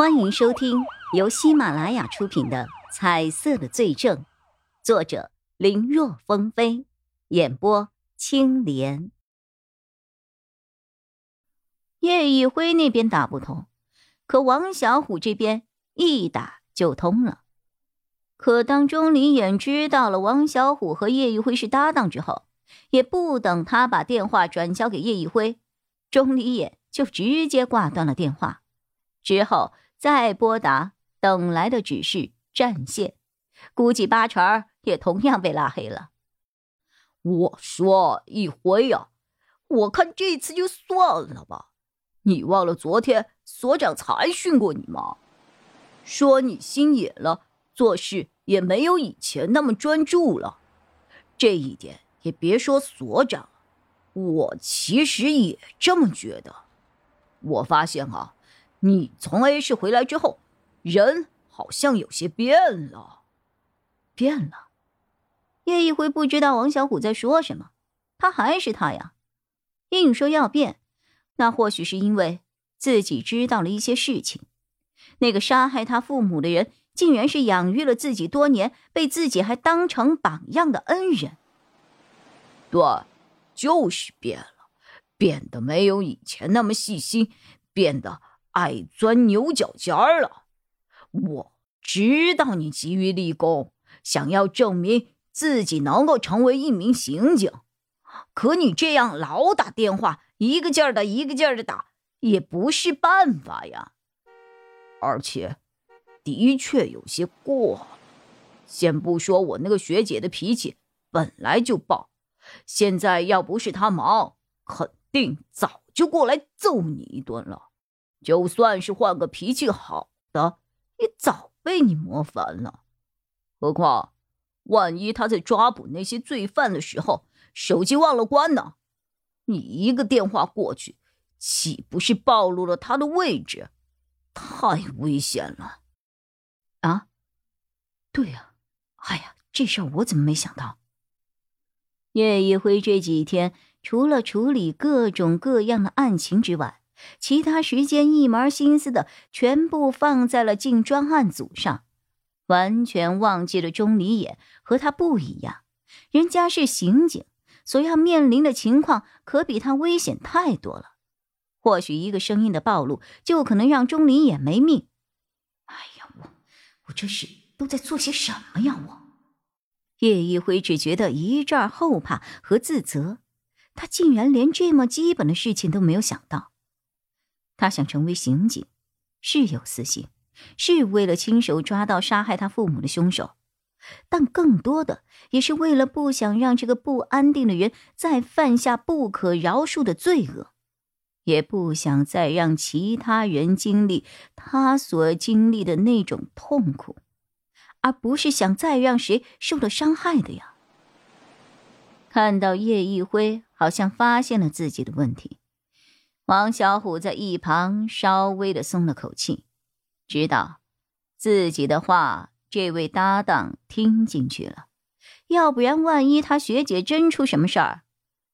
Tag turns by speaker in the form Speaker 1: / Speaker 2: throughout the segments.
Speaker 1: 欢迎收听由喜马拉雅出品的《彩色的罪证》，作者林若风飞，演播青莲。叶一辉那边打不通，可王小虎这边一打就通了。可当钟离眼知道了王小虎和叶一辉是搭档之后，也不等他把电话转交给叶一辉，钟离眼就直接挂断了电话，之后。再拨打，等来的只是占线，估计八成也同样被拉黑了。
Speaker 2: 我说一辉呀，我看这次就算了吧。你忘了昨天所长才训过你吗？说你心野了，做事也没有以前那么专注了。这一点也别说所长，我其实也这么觉得。我发现啊。你从 A 市回来之后，人好像有些变了，
Speaker 1: 变了。叶一辉不知道王小虎在说什么，他还是他呀，硬说要变，那或许是因为自己知道了一些事情。那个杀害他父母的人，竟然是养育了自己多年、被自己还当成榜样的恩人。
Speaker 2: 对，就是变了，变得没有以前那么细心，变得。爱钻牛角尖儿了，我知道你急于立功，想要证明自己能够成为一名刑警，可你这样老打电话，一个劲儿的一个劲儿的打，也不是办法呀。而且，的确有些过了。先不说我那个学姐的脾气本来就暴，现在要不是她忙，肯定早就过来揍你一顿了。就算是换个脾气好的，也早被你磨烦了。何况，万一他在抓捕那些罪犯的时候手机忘了关呢？你一个电话过去，岂不是暴露了他的位置？太危险了！
Speaker 1: 啊，对呀，哎呀，这事儿我怎么没想到？叶一辉这几天除了处理各种各样的案情之外，其他时间一门心思的全部放在了进专案组上，完全忘记了钟离眼和他不一样，人家是刑警，所要面临的情况可比他危险太多了。或许一个声音的暴露，就可能让钟离眼没命。哎呀，我我这是都在做些什么呀？我叶一辉只觉得一阵后怕和自责，他竟然连这么基本的事情都没有想到。他想成为刑警，是有私心，是为了亲手抓到杀害他父母的凶手，但更多的也是为了不想让这个不安定的人再犯下不可饶恕的罪恶，也不想再让其他人经历他所经历的那种痛苦，而不是想再让谁受了伤害的呀。看到叶一辉好像发现了自己的问题。王小虎在一旁稍微的松了口气，知道自己的话这位搭档听进去了，要不然万一他学姐真出什么事儿，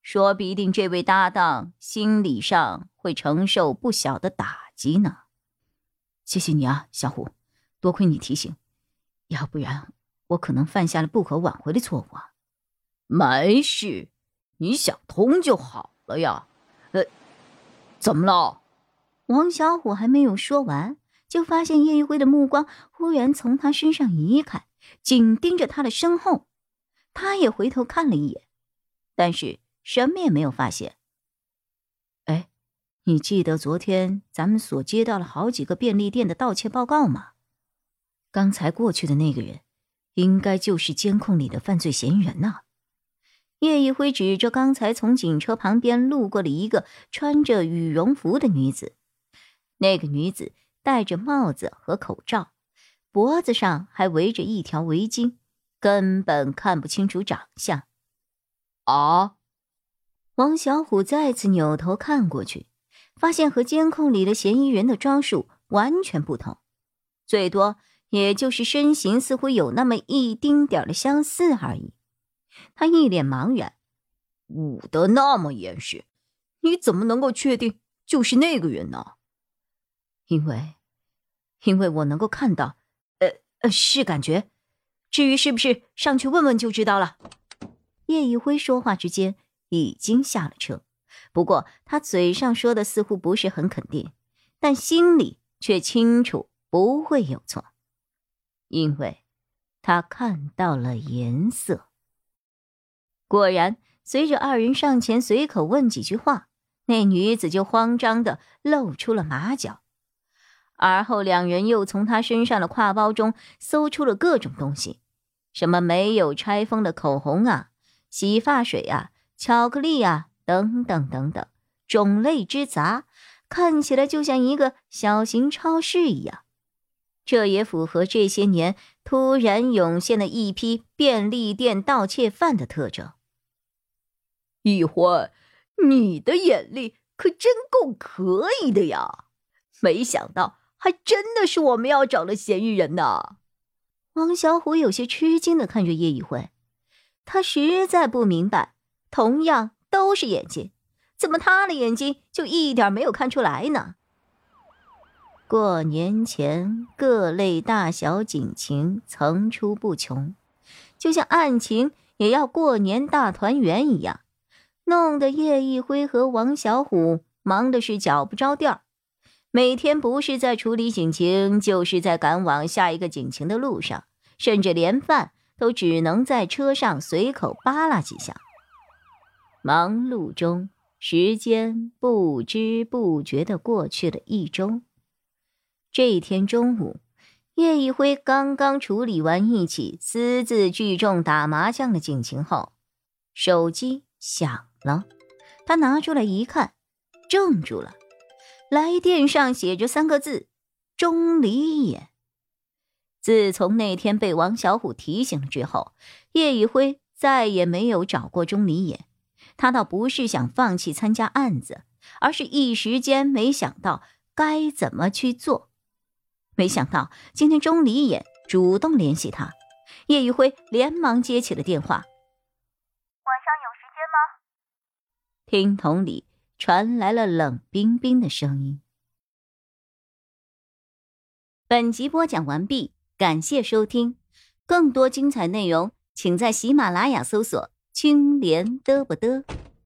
Speaker 1: 说不定这位搭档心理上会承受不小的打击呢。谢谢你啊，小虎，多亏你提醒，要不然我可能犯下了不可挽回的错误啊。
Speaker 2: 没事，你想通就好了呀。怎么了？
Speaker 1: 王小虎还没有说完，就发现叶一辉的目光忽然从他身上移开，紧盯着他的身后。他也回头看了一眼，但是什么也没有发现。哎，你记得昨天咱们所接到了好几个便利店的盗窃报告吗？刚才过去的那个人，应该就是监控里的犯罪嫌疑人呐。叶一辉指着刚才从警车旁边路过的一个穿着羽绒服的女子，那个女子戴着帽子和口罩，脖子上还围着一条围巾，根本看不清楚长相。
Speaker 2: 啊！
Speaker 1: 王小虎再次扭头看过去，发现和监控里的嫌疑人的装束完全不同，最多也就是身形似乎有那么一丁点的相似而已。他一脸茫然，
Speaker 2: 捂得那么严实，你怎么能够确定就是那个人呢？
Speaker 1: 因为，因为我能够看到，呃呃，是感觉。至于是不是，上去问问就知道了。叶一辉说话之间已经下了车，不过他嘴上说的似乎不是很肯定，但心里却清楚不会有错，因为他看到了颜色。果然，随着二人上前随口问几句话，那女子就慌张的露出了马脚，而后两人又从她身上的挎包中搜出了各种东西，什么没有拆封的口红啊。洗发水啊，巧克力啊，等等等等，种类之杂，看起来就像一个小型超市一样。这也符合这些年突然涌现的一批便利店盗窃犯的特征。
Speaker 2: 易欢，你的眼力可真够可以的呀！没想到还真的是我们要找的嫌疑人呢。
Speaker 1: 王小虎有些吃惊的看着叶一辉。他实在不明白，同样都是眼睛，怎么他的眼睛就一点没有看出来呢？过年前，各类大小警情层出不穷，就像案情也要过年大团圆一样，弄得叶一辉和王小虎忙的是脚不着地儿，每天不是在处理警情，就是在赶往下一个警情的路上，甚至连饭。都只能在车上随口扒拉几下。忙碌中，时间不知不觉的过去了一周。这一天中午，叶一辉刚刚处理完一起私自聚众打麻将的警情后，手机响了。他拿出来一看，怔住了。来电上写着三个字：“钟离野。”自从那天被王小虎提醒了之后，叶一辉再也没有找过钟离野。他倒不是想放弃参加案子，而是一时间没想到该怎么去做。没想到今天钟离眼主动联系他，叶一辉连忙接起了电话：“
Speaker 3: 晚上有时间吗？”
Speaker 1: 听筒里传来了冷冰冰的声音。本集播讲完毕。感谢收听，更多精彩内容，请在喜马拉雅搜索“青莲嘚不嘚”。